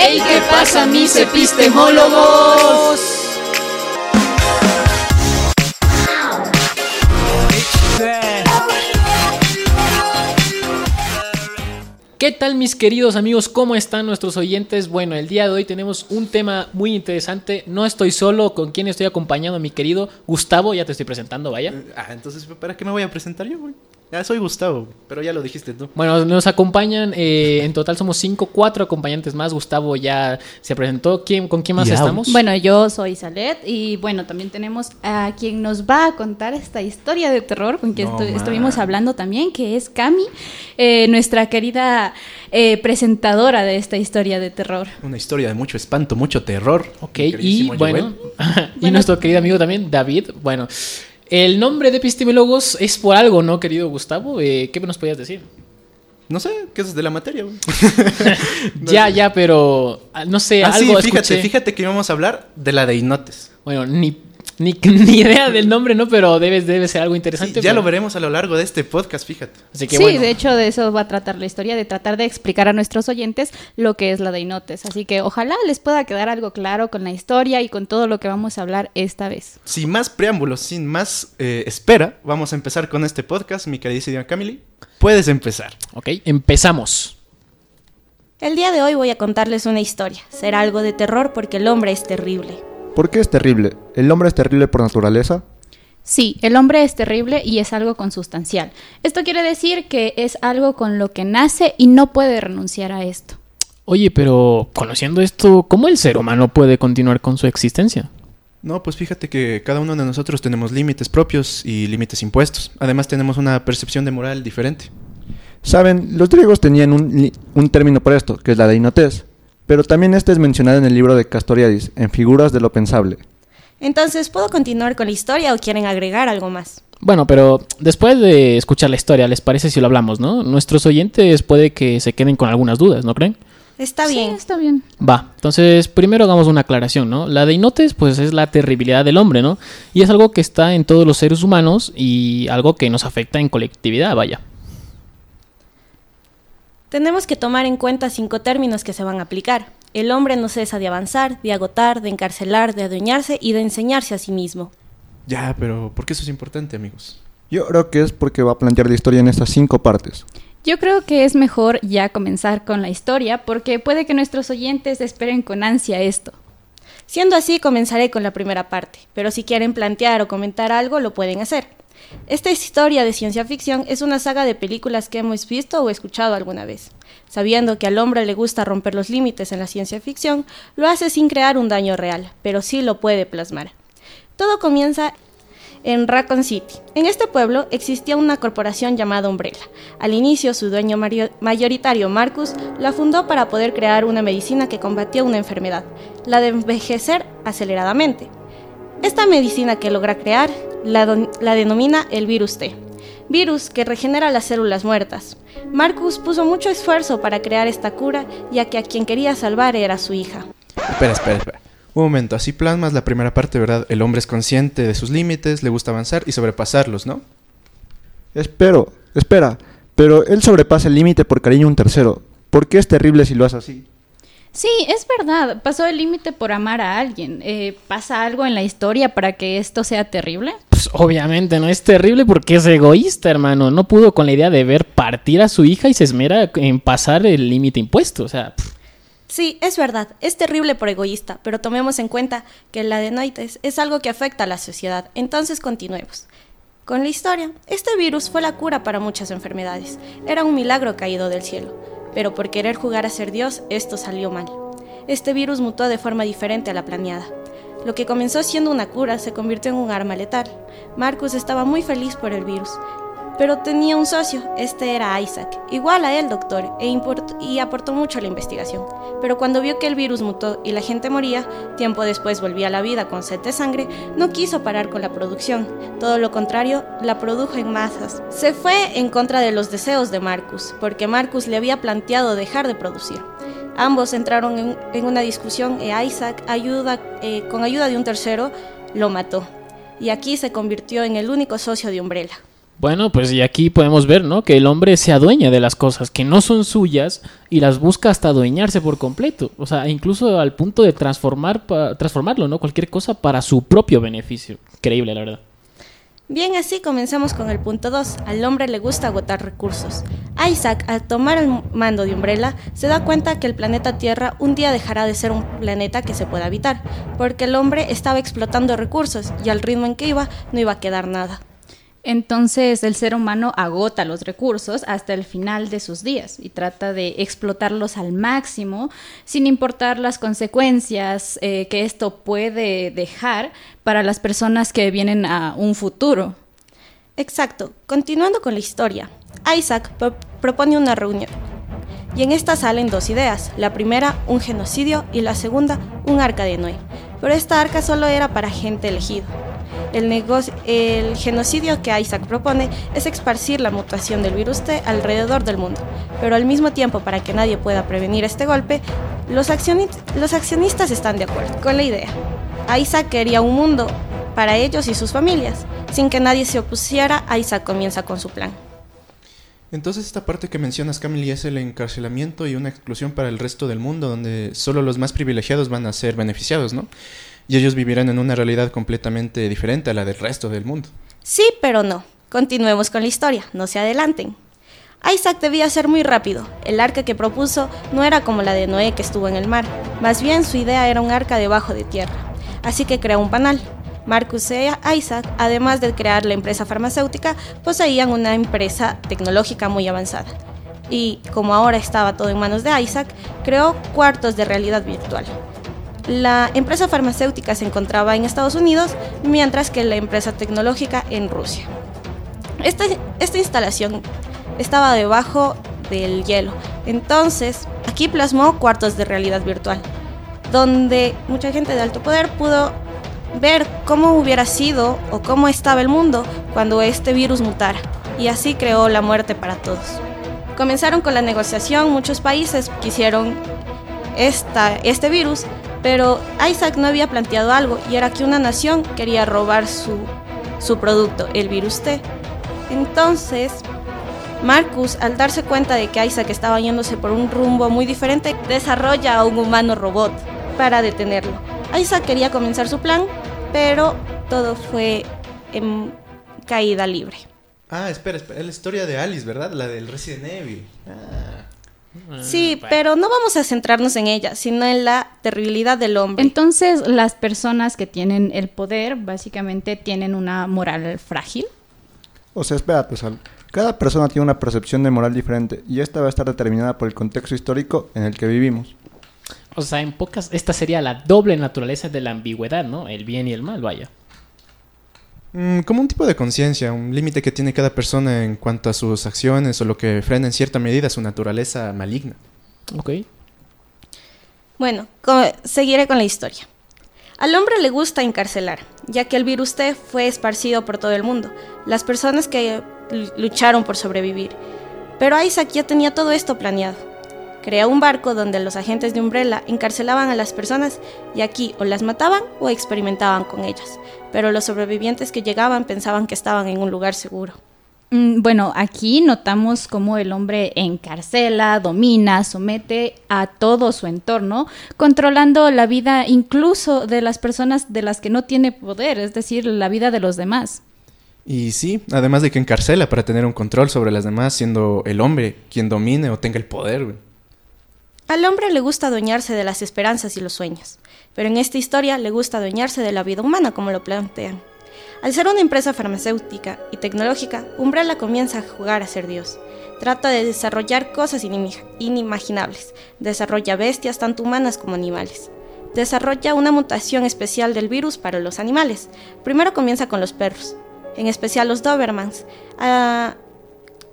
¡Ey, qué pasa, mis epistemólogos! ¿Qué tal mis queridos amigos? ¿Cómo están nuestros oyentes? Bueno, el día de hoy tenemos un tema muy interesante. No estoy solo, con quien estoy acompañando, mi querido Gustavo, ya te estoy presentando, vaya. Ah, entonces, ¿para qué me voy a presentar yo, güey? Ya soy Gustavo, pero ya lo dijiste tú. Bueno, nos acompañan, eh, en total somos cinco, cuatro acompañantes más. Gustavo ya se presentó. ¿Quién, ¿Con quién más estamos? Bueno, yo soy Salet y bueno, también tenemos a quien nos va a contar esta historia de terror con quien No, estu- man. estuvimos hablando también, que es Cami, eh, nuestra querida eh, presentadora de esta historia de terror. Una historia de mucho espanto, mucho terror. Ok, y bueno, y nuestro querido amigo también, David. Bueno, el nombre de epistemólogos es por algo, ¿no, querido Gustavo? Eh, ¿Qué nos podías decir? No sé, ¿qué es de la materia, güey? No ya, sé. ya, pero ah, no sé, Ah, sí, algo fíjate, escuché. fíjate que íbamos a hablar de la deinotes. Bueno, ni, ni, ni idea del nombre, ¿no? Pero debe, debe ser algo Sí, interesante. ya pero- lo veremos a lo largo de este podcast, fíjate. Así que sí, bueno. de hecho de eso va a tratar la historia, de tratar de explicar a nuestros oyentes lo que es la Deinotes. Así que ojalá les pueda quedar algo claro con la historia y con todo lo que vamos a hablar esta vez. Sin más preámbulos, sin más eh, espera, vamos a empezar con este podcast, mi queridísima Camily. Puedes empezar. Ok, empezamos. El día de hoy voy a contarles una historia. Será algo de terror porque el hombre es terrible. ¿Por qué es terrible? ¿El hombre es terrible por naturaleza? Sí, el hombre es terrible y es algo consustancial. Esto quiere decir que es algo con lo que nace y no puede renunciar a esto. Oye, pero conociendo esto, ¿cómo el ser humano puede continuar con su existencia? No, pues fíjate que cada uno de nosotros tenemos límites propios y límites impuestos. Además tenemos una percepción de moral diferente. Saben, los griegos tenían un, un término para esto, que es la deinotes, pero también este es mencionado en el libro de Castoriadis, en Figuras de lo Pensable. Entonces, ¿puedo continuar con la historia o quieren agregar algo más? Bueno, pero después de escuchar la historia, ¿les parece si lo hablamos, no? Nuestros oyentes puede que se queden con algunas dudas, ¿no creen? Está Sí, bien. está bien. Va, entonces primero hagamos una aclaración, ¿no? La deinotes, pues es la terribilidad del hombre, ¿no? Y es algo que está en todos los seres humanos y algo que nos afecta en colectividad, vaya. Tenemos que tomar en cuenta cinco términos que se van a aplicar. El hombre no cesa de avanzar, de agotar, de encarcelar, de adueñarse y de enseñarse a sí mismo. Ya, pero ¿por qué eso es importante, amigos? Yo creo que es porque va a plantear la historia en estas cinco partes. Yo creo que es mejor ya comenzar con la historia porque puede que nuestros oyentes esperen con ansia esto. Siendo así, comenzaré con la primera parte, pero si quieren plantear o comentar algo, lo pueden hacer. Esta historia de ciencia ficción es una saga de películas que hemos visto o escuchado alguna vez. Sabiendo que al hombre le gusta romper los límites en la ciencia ficción, lo hace sin crear un daño real, pero sí lo puede plasmar. Todo comienza en Raccoon City. En este pueblo existía una corporación llamada Umbrella. Al inicio, su dueño mayoritario, Marcus, la fundó para poder crear una medicina que combatía una enfermedad, la de envejecer aceleradamente. Esta medicina que logra crear la, denomina el virus T, virus que regenera las células muertas. Marcus puso mucho esfuerzo para crear esta cura, ya que a quien quería salvar era su hija. Espera, espera, espera. Un momento, así plasmas la primera parte, ¿verdad? El hombre es consciente de sus límites, le gusta avanzar y sobrepasarlos, ¿no? Espero, espera, pero él sobrepasa el límite por cariño a un tercero. ¿Por qué es terrible si lo hace así? Sí, es verdad, pasó el límite por amar a alguien. Eh, ¿Pasa algo en la historia para que esto sea terrible? Pues obviamente no es terrible porque es egoísta, hermano. No pudo con la idea de ver partir a su hija y se esmera en pasar el límite impuesto. O sea, pff, Sí, es verdad, es terrible por egoísta, pero tomemos en cuenta que la adenoides es algo que afecta a la sociedad, entonces continuemos. Con la historia, este virus fue la cura para muchas enfermedades, era un milagro caído del cielo, pero por querer jugar a ser Dios, esto salió mal. Este virus mutó de forma diferente a la planeada. Lo que comenzó siendo una cura se convirtió en un arma letal. Marcus estaba muy feliz por el virus, pero tenía un socio, este era Isaac, igual a él doctor, e y aportó mucho a la investigación. Pero cuando vio que el virus mutó y la gente moría, tiempo después volvía a la vida con sed de sangre, no quiso parar con la producción, todo lo contrario, la produjo en masas. Se fue en contra de los deseos de Marcus, porque Marcus le había planteado dejar de producir. Ambos entraron en, en una discusión e Isaac, ayuda, eh, con ayuda de un tercero, lo mató. Y aquí se convirtió en el único socio de Umbrella. Bueno, pues y aquí podemos ver, ¿no? Que el hombre se adueña de las cosas que no son suyas y las busca hasta adueñarse por completo. O sea, incluso al punto de transformar transformarlo, ¿no? Cualquier cosa para su propio beneficio. Increíble, la verdad. Bien, así comenzamos con el punto 2. Al hombre le gusta agotar recursos. Isaac, al tomar el mando de Umbrella, se da cuenta que el planeta Tierra un día dejará de ser un planeta que se pueda habitar, porque el hombre estaba explotando recursos y al ritmo en que iba no iba a quedar nada. Entonces el ser humano agota los recursos hasta el final de sus días y trata de explotarlos al máximo sin importar las consecuencias eh, que esto puede dejar para las personas que vienen a un futuro. Exacto. Continuando con la historia, Isaac pro- propone una reunión. Y en esta salen dos ideas. La primera, un genocidio, y la segunda, un arca de Noé. Pero esta arca solo era para gente elegida. El, genocidio que Isaac propone es esparcir la mutación del virus T alrededor del mundo. Pero al mismo tiempo, para que nadie pueda prevenir este golpe, los, los accionistas están de acuerdo con la idea. Isaac quería un mundo para ellos y sus familias. Sin que nadie se opusiera, Isaac comienza con su plan. Entonces esta parte que mencionas, Camille, es el encarcelamiento y una exclusión para el resto del mundo, donde solo los más privilegiados van a ser beneficiados, ¿no? Y ellos vivirán en una realidad completamente diferente a la del resto del mundo. Sí, pero no. Continuemos con la historia, no se adelanten. Isaac debía ser muy rápido. El arca que propuso no era como la de Noé que estuvo en el mar. Más bien su idea era un arca debajo de tierra. Así que creó un panal. Marcus e Isaac, además de crear la empresa farmacéutica, poseían una empresa tecnológica muy avanzada. Y como ahora estaba todo en manos de Isaac, creó cuartos de realidad virtual. La empresa farmacéutica se encontraba en Estados Unidos, mientras que la empresa tecnológica en Rusia. Esta, instalación estaba debajo del hielo. Entonces, aquí plasmó cuartos de realidad virtual, donde mucha gente de alto poder pudo ver cómo hubiera sido o cómo estaba el mundo cuando este virus mutara, y así creó la muerte para todos. Comenzaron con la negociación, muchos países quisieron esta, este virus, pero Isaac no había planteado algo, y era que una nación quería robar su, su producto, el virus T. Entonces, Marcus, al darse cuenta de que Isaac estaba yéndose por un rumbo muy diferente, desarrolla a un humano robot para detenerlo. Isaac quería comenzar su plan, pero todo fue en caída libre. Ah, espera, espera, es la historia de Alice, ¿verdad? La del Resident Evil. Sí, pero no vamos a centrarnos en ella, sino en la terribilidad del hombre. Entonces las personas que tienen el poder básicamente tienen una moral frágil. O sea, espérate, Sal. Cada persona tiene una percepción de moral diferente y esta va a estar determinada por el contexto histórico en el que vivimos. O sea, en pocas, esta sería la doble naturaleza de la ambigüedad, ¿no? El bien y el mal, vaya. Mm, como un tipo de conciencia, un límite que tiene cada persona en cuanto a sus acciones o lo que frena en cierta medida su naturaleza maligna. Ok. Bueno, co- seguiré con la historia. Al hombre le gusta encarcelar, ya que el virus T fue esparcido por todo el mundo, las personas que lucharon por sobrevivir. Pero Isaac ya tenía todo esto planeado. Creó un barco donde los agentes de Umbrella encarcelaban a las personas y aquí o las mataban o experimentaban con ellas. Pero los sobrevivientes que llegaban pensaban que estaban en un lugar seguro. Mm, Bueno, aquí notamos cómo el hombre encarcela, domina, somete a todo su entorno, controlando la vida incluso de las personas de las que no tiene poder, es decir, la vida de los demás. Y sí, además de que encarcela para tener un control sobre las demás, siendo el hombre quien domine o tenga el poder. Al hombre le gusta adueñarse de las esperanzas y los sueños, pero en esta historia le gusta adueñarse de la vida humana, como lo plantean. Al ser una empresa farmacéutica y tecnológica, Umbrella comienza a jugar a ser Dios. Trata de desarrollar cosas inimaginables. Desarrolla bestias tanto humanas como animales. Desarrolla una mutación especial del virus para los animales. Primero comienza con los perros, en especial los Dobermans. Ah,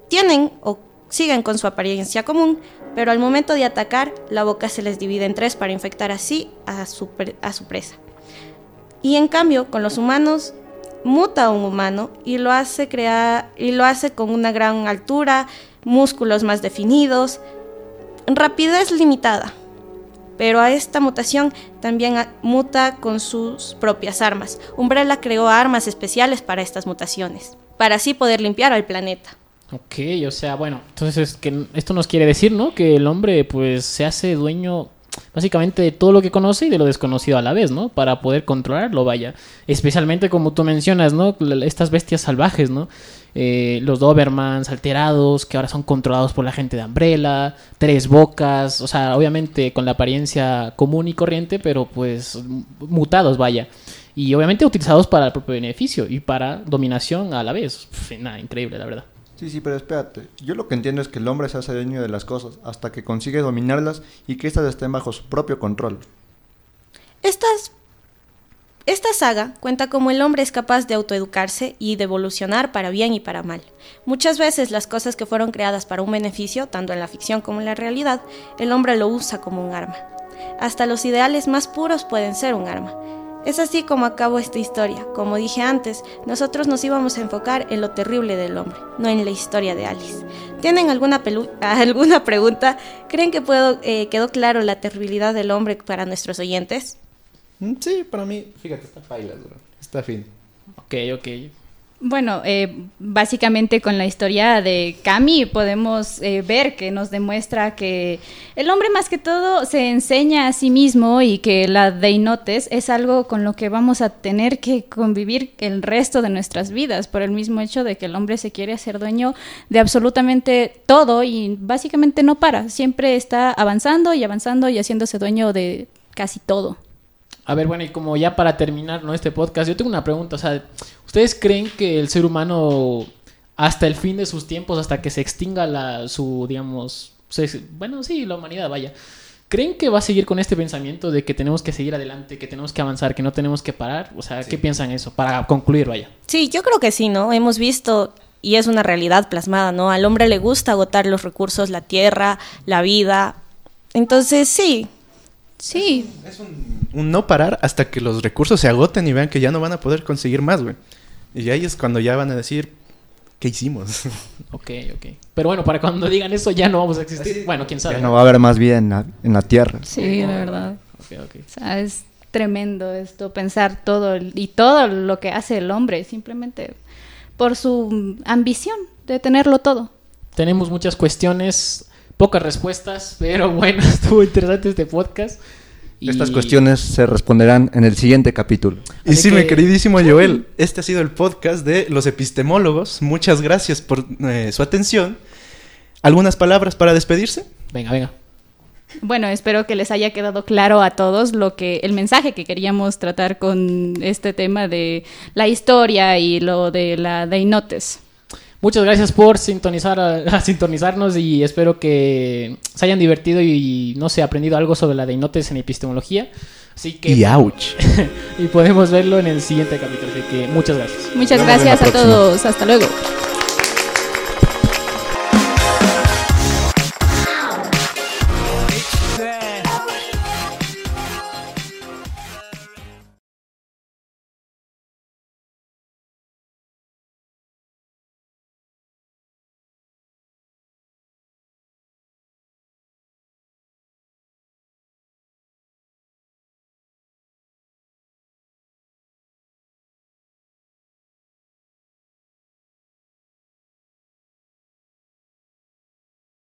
tienen o siguen con su apariencia común, pero al momento de atacar, la boca se les divide en tres para infectar así a su, a su presa. Y en cambio, con los humanos, muta a un humano y lo hace crear y lo hace con una gran altura, músculos más definidos, rapidez limitada. Pero a esta mutación también muta con sus propias armas. Umbrella creó armas especiales para estas mutaciones. para así poder limpiar al planeta. Ok, o sea, bueno, entonces que esto nos quiere decir, ¿no? Que el hombre pues se hace dueño básicamente de todo lo que conoce y de lo desconocido a la vez, ¿no? Para poder controlarlo, vaya. Especialmente como tú mencionas, ¿no? Estas bestias salvajes, ¿no? Eh, los Dobermans alterados, que ahora son controlados por la gente de Umbrella, Tres Bocas, o sea, obviamente con la apariencia común y corriente, pero pues mutados, vaya. Y obviamente utilizados para el propio beneficio y para dominación a la vez. nada, increíble, la verdad. Sí, sí, pero espérate. Yo lo que entiendo es que el hombre se hace dueño de las cosas hasta que consigue dominarlas y que éstas estén bajo su propio control. Estas, esta saga cuenta cómo el hombre es capaz de autoeducarse y de evolucionar para bien y para mal. Muchas veces las cosas que fueron creadas para un beneficio, tanto en la ficción como en la realidad, el hombre lo usa como un arma. Hasta los ideales más puros pueden ser un arma. Es así como acabo esta historia. Como dije antes, nosotros nos íbamos a enfocar en lo terrible del hombre, no en la historia de Alice. ¿Tienen alguna, alguna pregunta? ¿Creen que puedo, eh, quedó claro la terribilidad del hombre para nuestros oyentes? Mm, sí, para mí, fíjate, está paila, Está fin. Ok, ok. Bueno, eh, básicamente con la historia de Cami podemos eh, ver que nos demuestra que el hombre más que todo se enseña a sí mismo y que la deinotes es algo con lo que vamos a tener que convivir el resto de nuestras vidas por el mismo hecho de que el hombre se quiere hacer dueño de absolutamente todo y básicamente no para, siempre está avanzando y avanzando y haciéndose dueño de casi todo. A ver, bueno, y como ya para terminar ¿no? este podcast, yo tengo una pregunta, o sea, ¿ustedes creen que el ser humano hasta el fin de sus tiempos, hasta que se extinga la, su, digamos, bueno, sí, la humanidad, vaya, ¿creen que va a seguir con este pensamiento de que tenemos que seguir adelante, que tenemos que avanzar, que no tenemos que parar? O sea, ¿qué piensan eso? Para concluir, vaya. Sí, yo creo que sí, ¿no? Hemos visto y es una realidad plasmada, ¿no? Al hombre le gusta agotar los recursos, la tierra, la vida. Entonces, sí, Sí. Es, un, no parar hasta que los recursos se agoten y vean que ya no van a poder conseguir más, güey. Y ahí es cuando ya van a decir, ¿qué hicimos? Ok, ok. Pero bueno, para cuando digan eso ya no vamos a existir. bueno, quién sabe. Ya no va a haber más vida en la, Tierra. Sí, la verdad. Okay, okay. O sea, es tremendo esto, pensar todo y todo lo que hace el hombre, simplemente por su ambición de tenerlo todo. Tenemos muchas cuestiones pocas respuestas, pero bueno, estuvo interesante este podcast. Estas cuestiones se responderán en el siguiente capítulo. Y sí, mi queridísimo Joel, este ha sido el podcast de los epistemólogos. Muchas gracias por eh, su atención. ¿Algunas palabras para despedirse? Venga, venga. Bueno, espero que les haya quedado claro a todos lo que el mensaje que queríamos tratar con este tema de la historia y lo de la Deinotes. Muchas gracias por sintonizar a, sintonizarnos y espero que se hayan divertido y no sé, aprendido algo sobre la deinotes en epistemología. Así que y ouch. y podemos verlo en el siguiente capítulo, así que muchas gracias. Muchas gracias a todos. Hasta luego.